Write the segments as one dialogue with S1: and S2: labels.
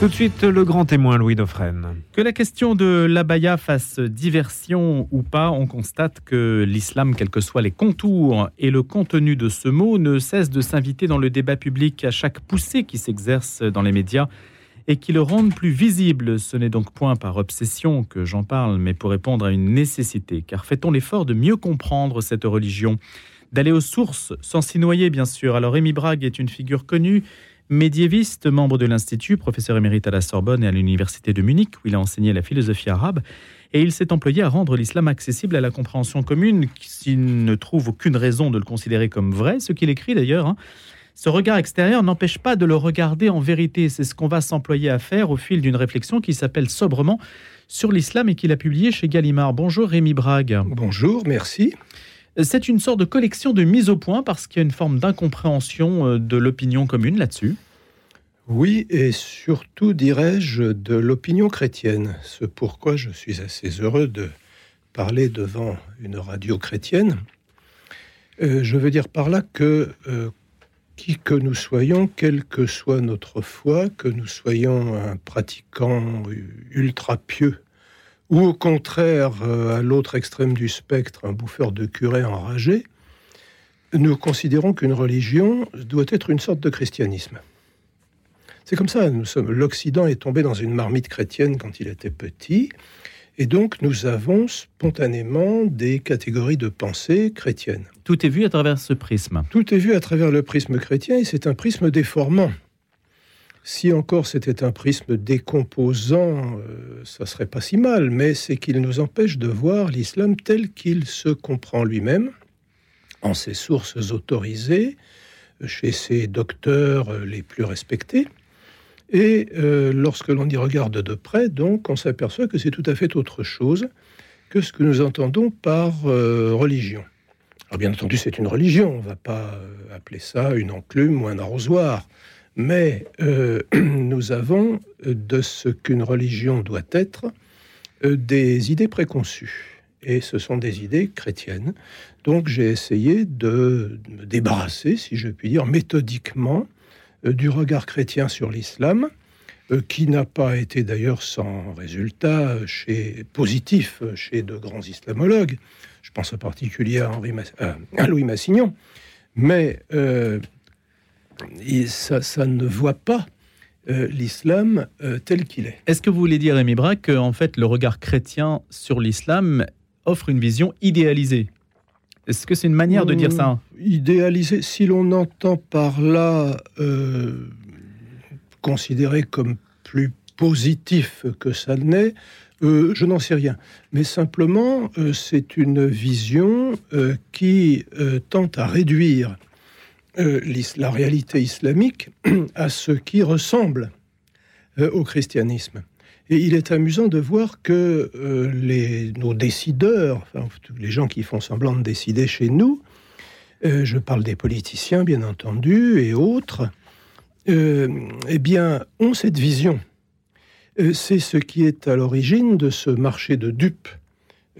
S1: Tout de suite, le grand témoin Louis Dauphren.
S2: Que la question de l'abaya fasse diversion ou pas, on constate que l'islam, quels que soient les contours et le contenu de ce mot, ne cesse de s'inviter dans le débat public à chaque poussée qui s'exerce dans les médias et qui le rendent plus visible. Ce n'est donc point par obsession que j'en parle, mais pour répondre à une nécessité. Car fait-on l'effort de mieux comprendre cette religion? D'aller aux sources, sans s'y noyer bien sûr. Alors Rémi Brague est une figure connue médiéviste, membre de l'Institut, professeur émérite à la Sorbonne et à l'Université de Munich, où il a enseigné la philosophie arabe. Et il s'est employé à rendre l'islam accessible à la compréhension commune, s'il ne trouve aucune raison de le considérer comme vrai, ce qu'il écrit d'ailleurs. Hein. Ce regard extérieur n'empêche pas de le regarder en vérité. C'est ce qu'on va s'employer à faire au fil d'une réflexion qui s'appelle sobrement sur l'islam et qu'il a publié chez Gallimard. Bonjour Rémi Brague.
S3: Bonjour, merci.
S2: C'est une sorte de collection de mise au point parce qu'il y a une forme d'incompréhension euh, de l'opinion commune là-dessus.
S3: Oui, et surtout, dirais-je, de l'opinion chrétienne. Ce pourquoi je suis assez heureux de parler devant une radio chrétienne. Euh, je veux dire par là que euh, qui que nous soyons, quelle que soit notre foi, que nous soyons un pratiquant ultra pieux ou au contraire, euh, à l'autre extrême du spectre, un bouffeur de curé enragé, nous considérons qu'une religion doit être une sorte de christianisme. C'est comme ça, nous sommes. L'Occident est tombé dans une marmite chrétienne quand il était petit, et donc nous avons spontanément des catégories de pensée chrétiennes.
S2: Tout est vu à travers ce prisme.
S3: Tout est vu à travers le prisme chrétien, et c'est un prisme déformant. Si encore c'était un prisme décomposant, euh, ça serait pas si mal, mais c'est qu'il nous empêche de voir l'islam tel qu'il se comprend lui-même, en ses sources autorisées, chez ses docteurs les plus respectés. Et euh, lorsque l'on y regarde de près, donc, on s'aperçoit que c'est tout à fait autre chose que ce que nous entendons par euh, religion. Alors bien entendu, c'est une religion, on ne va pas appeler ça une enclume ou un arrosoir. Mais euh, nous avons de ce qu'une religion doit être euh, des idées préconçues. Et ce sont des idées chrétiennes. Donc j'ai essayé de me débarrasser, si je puis dire, méthodiquement euh, du regard chrétien sur l'islam, qui n'a pas été d'ailleurs sans résultat chez, positif chez de grands islamologues. Je pense en particulier à, à Louis Massignon. Mais ça, ne voit pas euh, l'islam euh, tel qu'il est.
S2: Est-ce que vous voulez dire, Rémi Braque, qu'en fait le regard chrétien sur l'islam offre une vision idéalisée? Est-ce que c'est une manière de dire ça?
S3: Euh, Idéalisée, si l'on entend par là considéré comme plus positif que ça n'est, je n'en sais rien. Mais simplement, c'est une vision qui tente à réduire euh, la réalité islamique à ce qui ressemble euh, au christianisme. Et il est amusant de voir que euh, les, nos décideurs, les gens qui font semblant de décider chez nous, je parle des politiciens bien entendu et autres, eh bien, ont cette vision. C'est ce qui est à l'origine de ce marché de dupes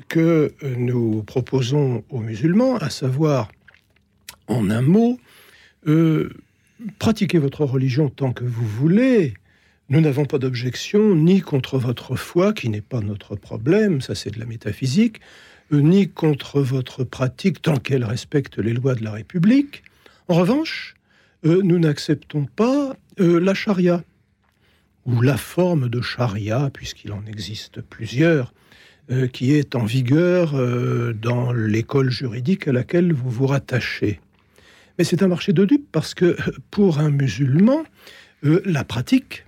S3: que nous proposons aux musulmans, à savoir, en un mot, euh, pratiquez votre religion tant que vous voulez. Nous n'avons pas d'objection ni contre votre foi, qui n'est pas notre problème, ça c'est de la métaphysique, euh, ni contre votre pratique tant qu'elle respecte les lois de la République. En revanche, euh, nous n'acceptons pas la charia, ou la forme de charia, puisqu'il en existe plusieurs, qui est en vigueur dans l'école juridique à laquelle vous vous rattachez. Mais c'est un marché de dupes parce que pour un musulman, euh, la pratique,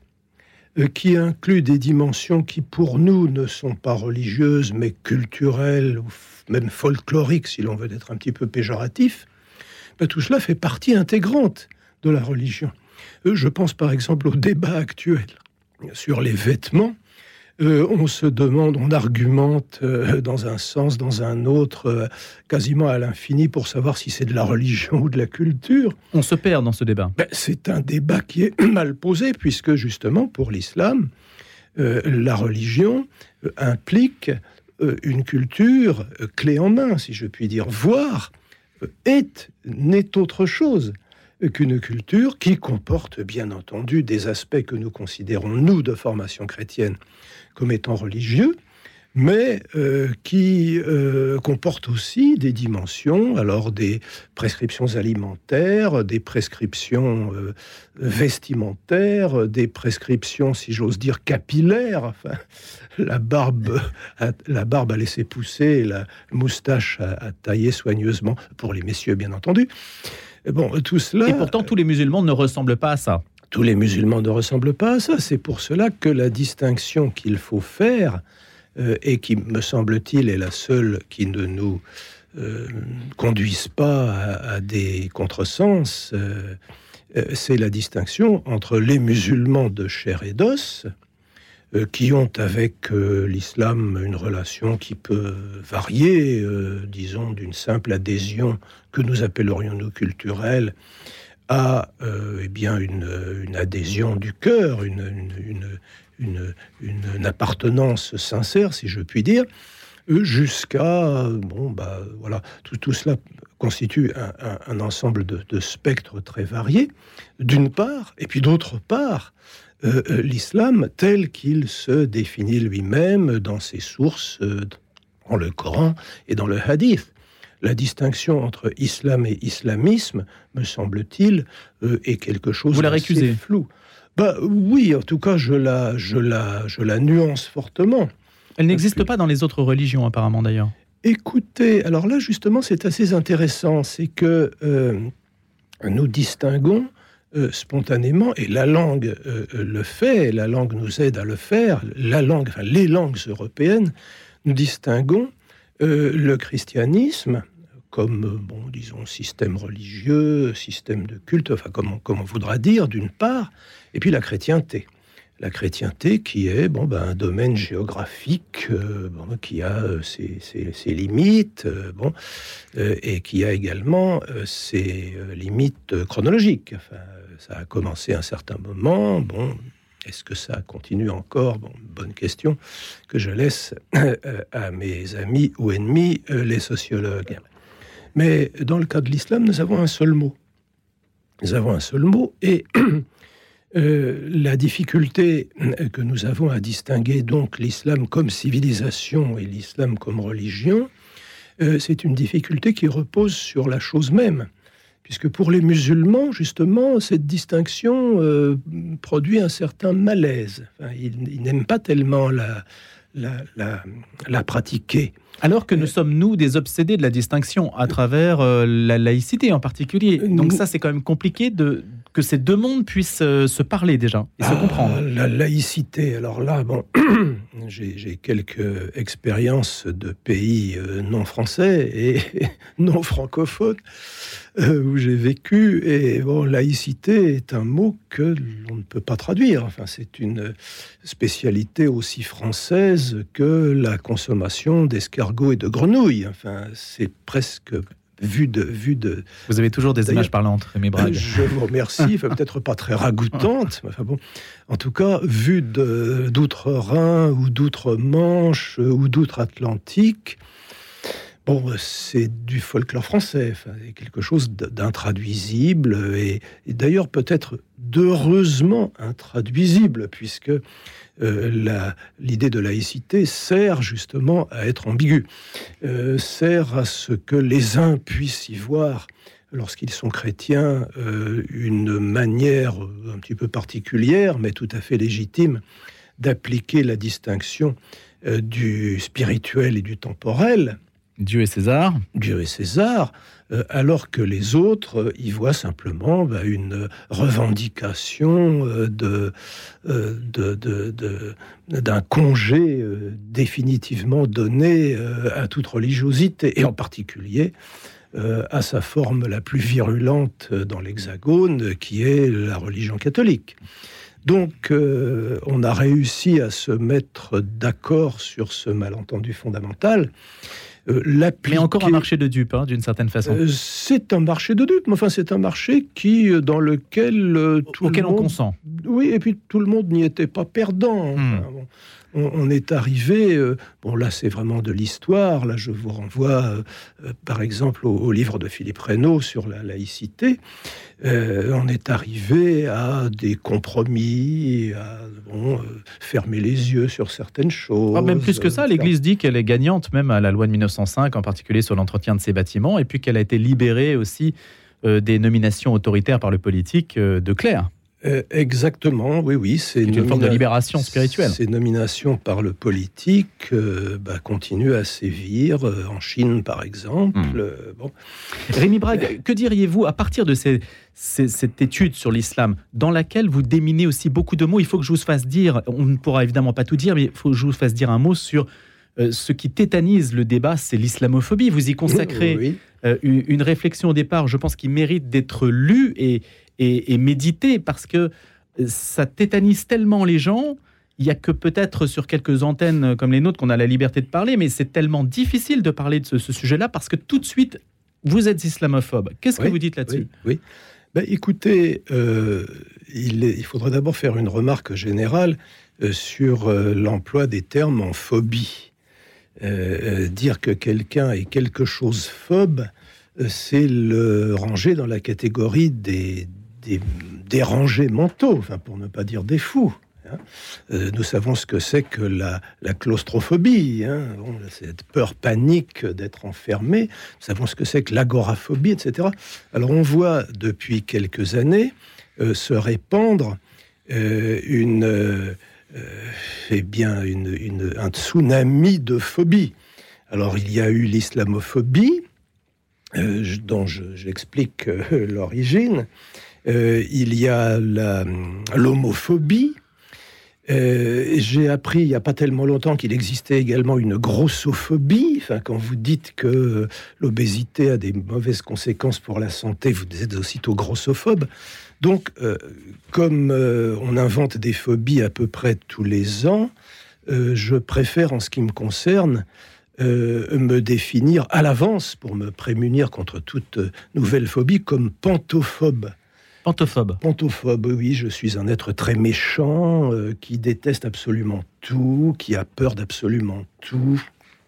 S3: euh, qui inclut des dimensions qui pour nous ne sont pas religieuses mais culturelles ou même folkloriques si l'on veut être un petit peu péjoratif, ben, tout cela fait partie intégrante de la religion. Euh, je pense par exemple au débat actuel sur les vêtements euh, on se demande, on argumente euh, dans un sens, dans un autre, euh, quasiment à l'infini pour savoir si c'est de la religion ou de la culture.
S2: On se perd dans ce débat.
S3: Ben, c'est un débat qui est mal posé, puisque justement, pour l'islam, la religion implique une culture clé en main, si je puis dire, voire est, n'est autre chose qu'une culture qui comporte bien entendu des aspects que nous considérons, nous, de formation chrétienne, comme étant religieux, mais euh, qui euh, comporte aussi des dimensions, alors des prescriptions alimentaires, des prescriptions euh, vestimentaires, des prescriptions, si j'ose dire, capillaires. Enfin, la barbe, à, la barbe à laisser pousser, la moustache à, tailler soigneusement, pour les messieurs, bien entendu.
S2: Et bon, tout cela. Et pourtant, tous les musulmans ne ressemblent pas à ça.
S3: Tous les musulmans ne ressemblent pas à ça. C'est pour cela que la distinction qu'il faut faire euh, et qui, me semble-t-il, est la seule qui ne nous euh, conduise pas à, des contresens, euh, c'est la distinction entre les musulmans de chair et d'os, qui ont avec l'islam une relation qui peut varier, disons, d'une simple adhésion que nous appellerions nous culturelle à eh bien une, adhésion du cœur, une, une, appartenance sincère, si je puis dire, jusqu'à bon bah voilà. Tout, tout cela constitue un, ensemble de, spectres très variés d'une part et puis d'autre part euh, euh, l'islam tel qu'il se définit lui-même dans ses sources euh, dans le Coran et dans le Hadith la distinction entre islam et islamisme, me semble-t-il, est quelque chose
S2: Vous la récusez
S3: flou. Bah, oui, en tout cas, je la, je la, je la nuance fortement.
S2: Elle n'existe pas dans les autres religions, apparemment, d'ailleurs.
S3: Écoutez, alors là, justement, c'est assez intéressant. C'est que nous distinguons euh, spontanément, et la langue euh, le fait, la langue nous aide à le faire, la langue, enfin, les langues européennes, nous distinguons le christianisme comme, bon, disons, système religieux, système de culte, enfin, comme comme on voudra dire, d'une part, et puis la chrétienté. La chrétienté qui est bon, ben, un domaine géographique euh, qui a euh, ses, limites euh, bon, et qui a également ses limites chronologiques. Ça a commencé à un certain moment. Bon, est-ce que ça continue encore? Bon, Bonne question que je laisse à mes amis ou ennemis, les sociologues. Mais dans le cas de l'islam, nous avons un seul mot. Nous avons un seul mot et Euh, la difficulté que nous avons à distinguer donc l'islam comme civilisation et l'islam comme religion, euh, c'est une difficulté qui repose sur la chose même. Puisque pour les musulmans, justement, cette distinction euh, produit un certain malaise. ils, n'aiment pas tellement la, la, pratiquer.
S2: Alors que nous sommes, nous, des obsédés de la distinction à travers la laïcité en particulier. Donc ça, c'est quand même compliqué de, que ces deux mondes puissent euh, se parler déjà et se ah, comprendre.
S3: La laïcité, alors là, bon, j'ai quelques expériences de pays euh, non français et non francophones euh, où j'ai vécu. Et bon, laïcité est un mot que l'on ne peut pas traduire. Enfin, c'est une spécialité aussi française que la consommation d'escargots et de grenouilles. Enfin, c'est presque vu de, vu de.
S2: Vous avez toujours des images parlantes, Rémi Brague.
S3: Je vous remercie. peut-être pas très ragoûtante, enfin bon. En tout cas, vu d'outre-Rhin ou d'outre-Manche ou d'outre-Atlantique, bon, c'est du folklore français. Enfin, quelque chose d'intraduisible et, et d'ailleurs peut-être d'heureusement intraduisible, puisque euh, l'idée de laïcité sert justement à être ambiguë, euh, sert à ce que les uns puissent y voir lorsqu'ils sont chrétiens, euh, une manière un petit peu particulière, mais tout à fait légitime, d'appliquer la distinction du spirituel et du temporel.
S2: Dieu et César.
S3: Dieu et César. Euh, alors que les autres euh, y voient simplement bah, une revendication euh, d'un congé définitivement donné à toute religiosité, et en particulier à sa forme la plus virulente dans l'Hexagone, qui est la religion catholique. Donc, on a réussi à se mettre d'accord sur ce malentendu fondamental.
S2: Euh, mais encore un marché de dupes, hein, d'une certaine façon. Euh,
S3: c'est un marché de dupes, mais enfin c'est un marché qui, euh, dans lequel
S2: tout auquel le monde, on consent.
S3: Oui, et puis tout le monde n'y était pas perdant. Hmm. On, est arrivé, euh, bon là c'est vraiment de l'histoire, là je vous renvoie euh, euh, par exemple au, livre de Philippe Reynaud sur la laïcité, on est arrivé à des compromis, à fermer les yeux sur certaines choses.
S2: Ah, même plus que ça, l'Église dit qu'elle est gagnante même à la loi de 1905, en particulier sur l'entretien de ses bâtiments, et puis qu'elle a été libérée aussi des nominations autoritaires par le politique de clerc.
S3: Euh, exactement, oui, oui.
S2: C'est une, forme de libération spirituelle.
S3: Ces nominations par le politique euh, bah, continuent à sévir, euh, en Chine par exemple. Hmm.
S2: bon. Rémi Brague, que diriez-vous à partir de cette étude sur l'islam, dans laquelle vous déminez aussi beaucoup de mots Il faut que je vous fasse dire, on ne pourra évidemment pas tout dire, mais il faut que je vous fasse dire un mot sur ce qui tétanise le débat, c'est l'islamophobie. Vous y consacrez une, réflexion au départ, je pense, qui mérite d'être lue et, et, méditer parce que ça tétanise tellement les gens. Il y a que peut-être sur quelques antennes comme les nôtres qu'on a la liberté de parler, mais c'est tellement difficile de parler de ce, sujet-là parce que tout de suite, vous êtes islamophobe. Qu'est-ce que vous dites là-dessus
S3: Oui. Ben, écoutez, euh, il, il, faudrait d'abord faire une remarque générale euh, sur euh, l'emploi des termes en phobie. dire que quelqu'un est quelque chose phobe, c'est le ranger dans la catégorie des, des dérangés mentaux, enfin pour ne pas dire des fous. Hein. Euh, nous savons ce que c'est que la, claustrophobie, hein. cette peur panique d'être enfermé. Nous savons ce que c'est que l'agoraphobie, etc. Alors on voit depuis quelques années euh, se répandre euh, une, eh bien, une, un tsunami de phobie. Alors il y a eu l'islamophobie, dont j'explique l'origine. Euh, il y a l'homophobie. Euh, j'ai appris il n'y a pas tellement longtemps qu'il existait également une grossophobie. Enfin, quand vous dites que l'obésité a des mauvaises conséquences pour la santé, vous êtes aussitôt grossophobe. Donc, euh, comme on invente des phobies à peu près tous les ans, je préfère, en ce qui me concerne, me définir à l'avance pour me prémunir contre toute nouvelle phobie comme pantophobe.
S2: Pantophobe.
S3: Pantophobe, oui, je suis un être très méchant, euh, qui déteste absolument tout, qui a peur d'absolument tout.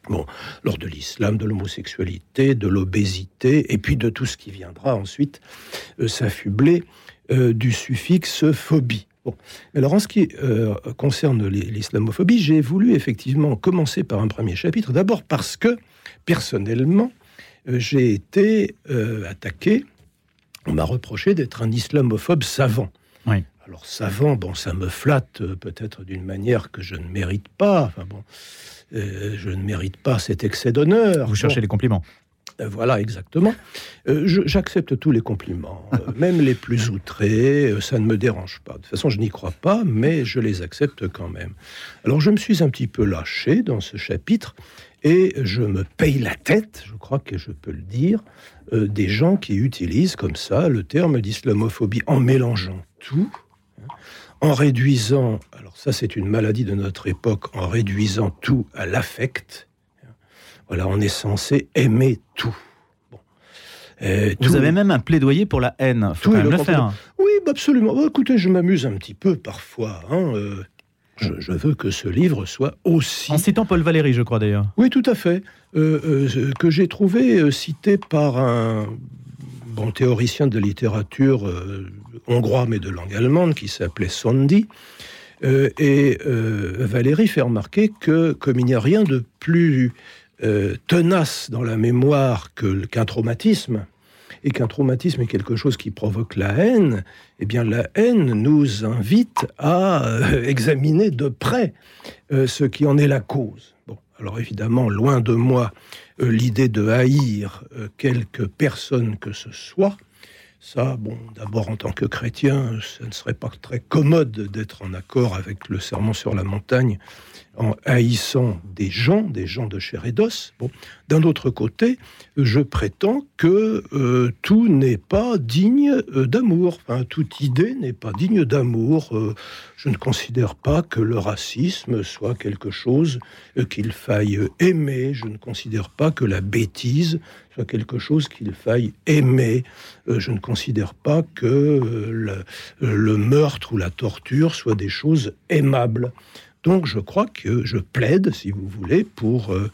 S3: Bon, lors de l'islam, de l'homosexualité, de l'obésité, et puis de tout ce qui viendra ensuite euh, s'affubler euh, du suffixe phobie. Bon. Alors, en ce qui concerne l'islamophobie, j'ai voulu effectivement commencer par un premier chapitre, d'abord parce que, personnellement, j'ai été attaqué on m'a reproché d'être un islamophobe savant.
S2: Oui.
S3: Alors savant, bon, ça me flatte euh, peut-être d'une manière que je ne mérite pas. Enfin bon, euh, je ne mérite pas cet excès d'honneur.
S2: Vous cherchez les compliments.
S3: Euh, voilà, exactement. J'accepte tous les compliments, même les plus outrés, ça ne me dérange pas. De toute façon, je n'y crois pas, mais je les accepte quand même. Alors, je me suis un petit peu lâché dans ce chapitre et je me paye la tête, je crois que je peux le dire, euh, des gens qui utilisent comme ça le terme d'islamophobie en mélangeant tout, hein, en réduisant, alors ça c'est une maladie de notre époque, en réduisant tout à l'affect. Hein. Voilà, on est censé aimer tout.
S2: Vous avez même un plaidoyer pour la haine. Faut tout le, faire.
S3: Oui, absolument. écoutez, je m'amuse un petit peu parfois. Hein, euh, je, veux que ce livre soit aussi...
S2: En citant Paul Valéry, je crois d'ailleurs.
S3: Oui, tout à fait. Euh, euh, que j'ai trouvé euh, cité par un bon théoricien de littérature hongrois, mais de langue allemande, qui s'appelait Sondi. et Valéry fait remarquer que, comme il n'y a rien de plus tenace dans la mémoire qu'un traumatisme, et qu'un traumatisme est quelque chose qui provoque la haine, eh bien la haine nous invite à euh, examiner de près euh, ce qui en est la cause. Bon, alors évidemment, loin de moi euh, l'idée de haïr quelque personne que ce soit. Ça, bon, d'abord en tant que chrétien, ce ne serait pas très commode d'être en accord avec le serment sur la montagne en haïssant des gens, des gens de chair et d'os. D'un autre côté, je prétends que euh, tout n'est pas digne euh, d'amour. Enfin, toute idée n'est pas digne d'amour. Euh, je ne considère pas que le racisme soit quelque chose qu'il faille aimer. Je ne considère pas que la bêtise soit quelque chose qu'il faille aimer. je ne considère pas que le meurtre ou la torture soient des choses aimables. Donc je crois que je plaide, si vous voulez, pour euh,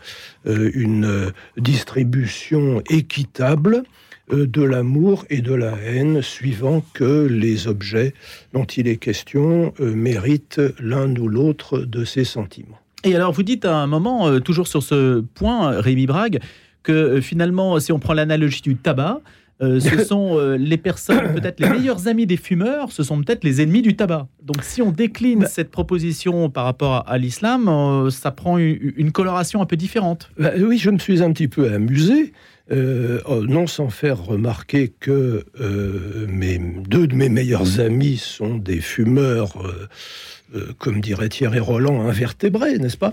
S3: euh, une distribution équitable de l'amour et de la haine, suivant que les objets dont il est question méritent l'un ou l'autre de ces sentiments.
S2: Et alors, vous dites à un moment, toujours sur ce point, Rémi Brague, que finalement, si on prend l'analogie du tabac, euh, ce sont euh, les personnes, peut-être les meilleurs amis des fumeurs, ce sont peut-être les ennemis du tabac. Donc si on décline bah cette proposition par rapport à, l'islam, euh, ça prend une, coloration un peu différente.
S3: Bah oui, je me suis un petit peu amusé. Oh, non sans faire remarquer que mes, deux de mes meilleurs amis sont des fumeurs, comme dirait Thierry Roland, invertébrés, n'est-ce pas?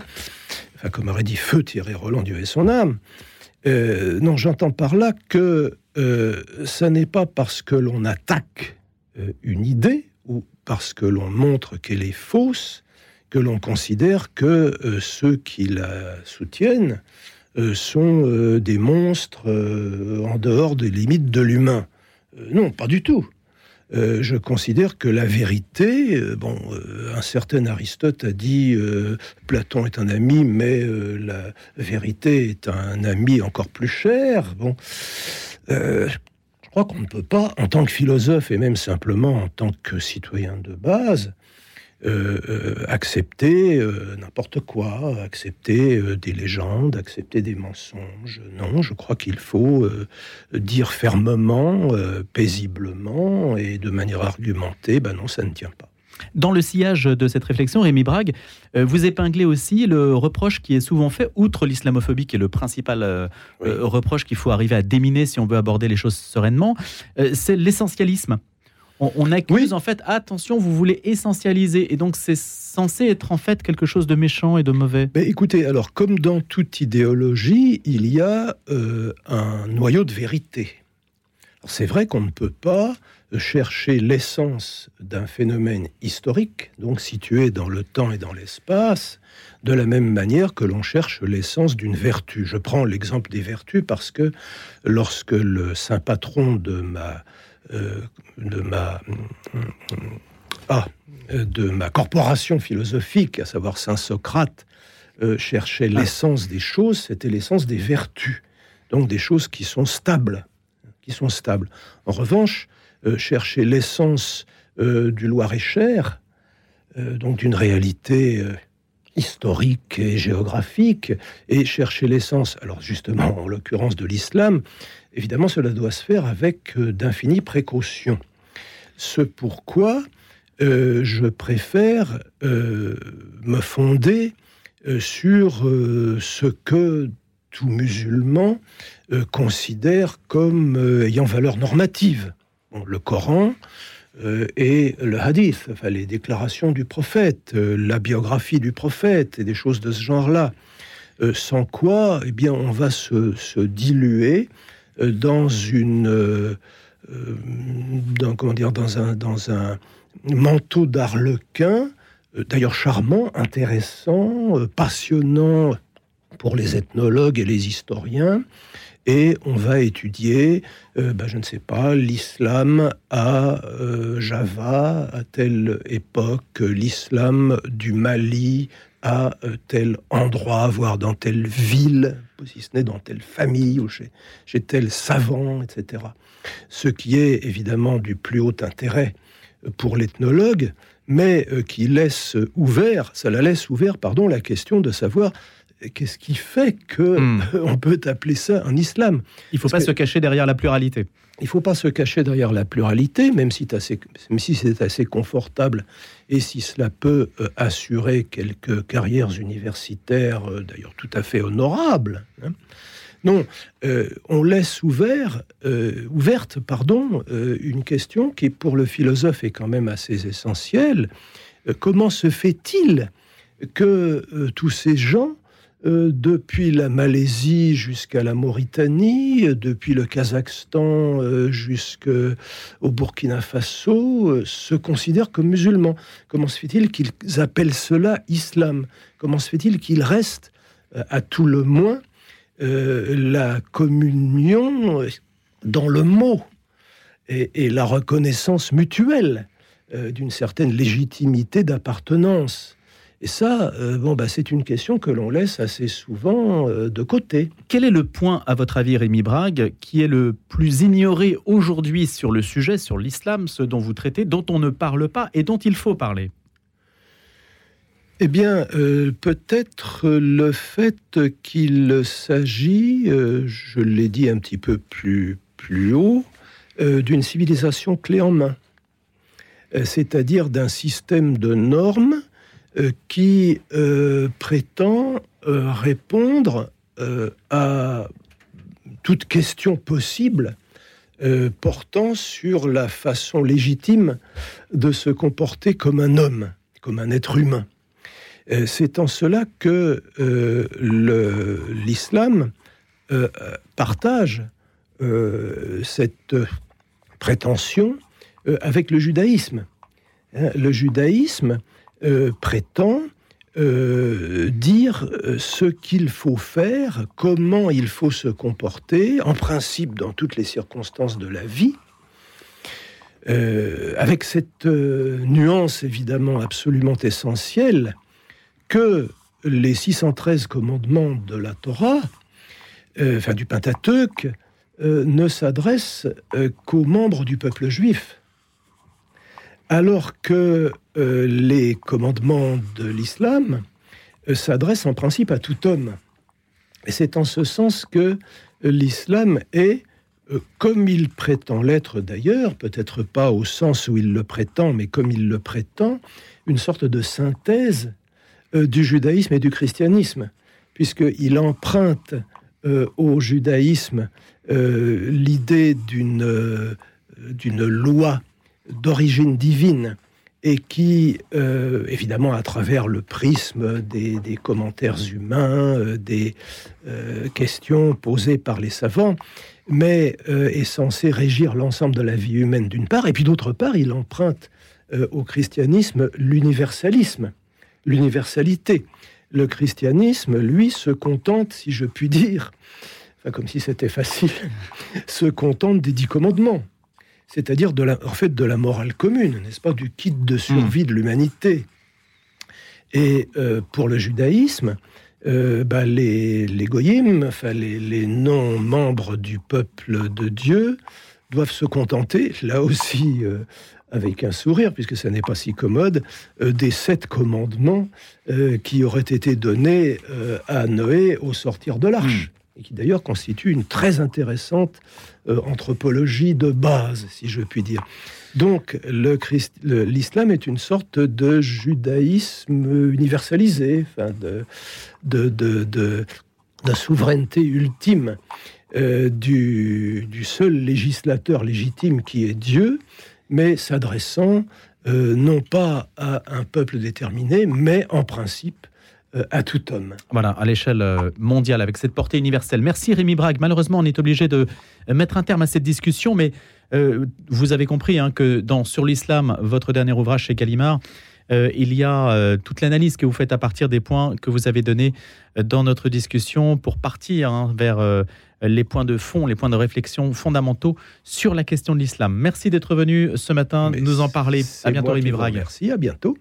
S3: Enfin, comme aurait dit Feu Thierry Roland, Dieu et son âme. non, j'entends par là que euh, ce n'est pas parce que l'on attaque euh, une idée ou parce que l'on montre qu'elle est fausse que l'on considère que euh, ceux qui la soutiennent sont des monstres en dehors des limites de l'humain. non, pas du tout. Je considère que la vérité, bon, un certain Aristote a dit Platon est un ami, mais la vérité est un ami encore plus cher. Bon, euh, je crois qu'on ne peut pas, en tant que philosophe et même simplement en tant que citoyen de base, euh, euh, accepter n'importe quoi, accepter des légendes, accepter des mensonges. Non, je crois qu'il faut dire fermement, paisiblement et de manière argumentée, ben non, ça ne tient pas.
S2: Dans le sillage de cette réflexion, Rémi Brague, euh, vous épinglez aussi le reproche qui est souvent fait, outre l'islamophobie, qui est le principal euh, euh, reproche qu'il faut arriver à déminer si on veut aborder les choses sereinement, c'est l'essentialisme. On, accuse en fait, attention, vous voulez essentialiser, et donc c'est censé être en fait quelque chose de méchant et de mauvais.
S3: Mais écoutez, alors comme dans toute idéologie, il y a un noyau de vérité. C'est vrai qu'on ne peut pas chercher l'essence d'un phénomène historique, donc situé dans le temps et dans l'espace, de la même manière que l'on cherche l'essence d'une vertu. Je prends l'exemple des vertus parce que lorsque le saint patron de ma euh, de ma ah, de ma corporation philosophique, à savoir saint Socrate, euh, cherchait l'essence des choses, c'était l'essence des vertus, donc des choses qui sont stables, qui sont stables. En revanche, euh, chercher l'essence euh, du Loir-et-Cher, euh, donc d'une réalité historique et géographique, et chercher l'essence, alors justement en l'occurrence de l'islam, évidemment cela doit se faire avec d'infinies précautions. Ce pourquoi je préfère me fonder sur ce que tout musulman considère comme ayant valeur normative le Coran euh, et le hadith, enfin, les déclarations du prophète, euh, la biographie du prophète et des choses de ce genre-là. Euh, sans quoi, eh bien, on va se, diluer dans une, dans, un manteau d'arlequin, d'ailleurs charmant, intéressant, passionnant pour les ethnologues et les historiens, et on va étudier, euh, ben, je ne sais pas, l'islam à euh, Java à telle époque, l'islam du Mali à euh, tel endroit, voire dans telle ville, si ce n'est dans telle famille ou chez, chez tel savant, etc. Ce qui est évidemment du plus haut intérêt pour l'ethnologue, mais qui laisse ouvert, ça la laisse ouvert, pardon, la question de savoir qu'est-ce qui fait que hmm. on peut appeler ça un islam?
S2: Il ne faut pas se cacher derrière la pluralité.
S3: Il ne faut pas se cacher derrière la pluralité, même si, si c'est assez confortable et si cela peut euh, assurer quelques carrières universitaires, euh, d'ailleurs tout à fait honorables. Hein. Non, euh, on laisse ouvert, ouverte pardon, une question qui, pour le philosophe, est quand même assez essentielle. comment se fait-il que tous ces gens euh, depuis la Malaisie jusqu'à la Mauritanie, euh, depuis le Kazakhstan euh, jusqu'au Burkina Faso, se considèrent comme musulmans. Comment se fait-il qu'ils appellent cela islam? Comment se fait-il qu'il reste, à tout le moins, la communion dans le mot et la reconnaissance mutuelle d'une certaine légitimité d'appartenance? Et ça, euh, bon, bah, c'est une question que l'on laisse assez souvent euh, de côté.
S2: Quel est le point, à votre avis, Rémi Brague, qui est le plus ignoré aujourd'hui sur le sujet, sur l'islam, ce dont vous traitez, dont on ne parle pas et dont il faut parler?
S3: Eh bien, euh, peut-être le fait qu'il s'agit, je l'ai dit un petit peu plus, plus haut, d'une civilisation clé en main, c'est-à-dire d'un système de normes qui euh, prétend euh, répondre à toute question possible portant sur la façon légitime de se comporter comme un homme, comme un être humain. C'est en cela que l'islam partage cette prétention avec le judaïsme. Hein, le judaïsme euh, prétend euh, dire euh, ce qu'il faut faire, comment il faut se comporter, en principe dans toutes les circonstances de la vie, avec cette nuance évidemment absolument essentielle que les 613 commandements de la Torah, enfin du Pentateuque, ne s'adressent qu'aux membres du peuple juif. Alors que euh, les commandements de l'islam euh, s'adressent en principe à tout homme. Et c'est en ce sens que l'islam est, euh, comme il prétend l'être d'ailleurs, peut-être pas au sens où il le prétend, mais comme il le prétend, une sorte de synthèse du judaïsme et du christianisme, puisqu'il emprunte au judaïsme l'idée d'une d'une loi d'origine divine et qui, euh, évidemment, à travers le prisme des, commentaires humains, euh, des euh, questions posées par les savants, mais est censé régir l'ensemble de la vie humaine d'une part, et puis d'autre part, il emprunte au christianisme l'universalisme, l'universalité. Le christianisme, lui, se contente, si je puis dire, enfin, comme si c'était facile, se contente des dix commandements c'est-à-dire de la, en fait de la morale commune, n'est-ce pas, du kit de survie de l'humanité. Et euh, pour le judaïsme, euh, bah, les, les goyim, enfin les, non-membres du peuple de Dieu, doivent se contenter, là aussi euh, avec un sourire, puisque ça n'est pas si commode, des sept commandements qui auraient été donnés à Noé au sortir de l'arche, hmm. Et qui d'ailleurs constituent une très intéressante euh, anthropologie de base, si je puis dire. Donc l'islam est une sorte de judaïsme universalisé, enfin de, de, souveraineté ultime euh, du, seul législateur légitime qui est Dieu, mais s'adressant euh, non pas à un peuple déterminé, mais en principe à tout homme.
S2: Voilà, à l'échelle euh, mondiale, avec cette portée universelle. Merci Rémi Brague. Malheureusement, on est obligé de mettre un terme à cette discussion, mais euh, vous avez compris hein, que dans Sur l'islam, votre dernier ouvrage chez Gallimard, il y a toute l'analyse que vous faites à partir des points que vous avez donnés dans notre discussion pour partir hein, vers les points de fond, les points de réflexion fondamentaux sur la question de l'islam. Merci d'être venu ce matin nous en parler. À bientôt, Rémi Brague.
S3: Merci, à bientôt.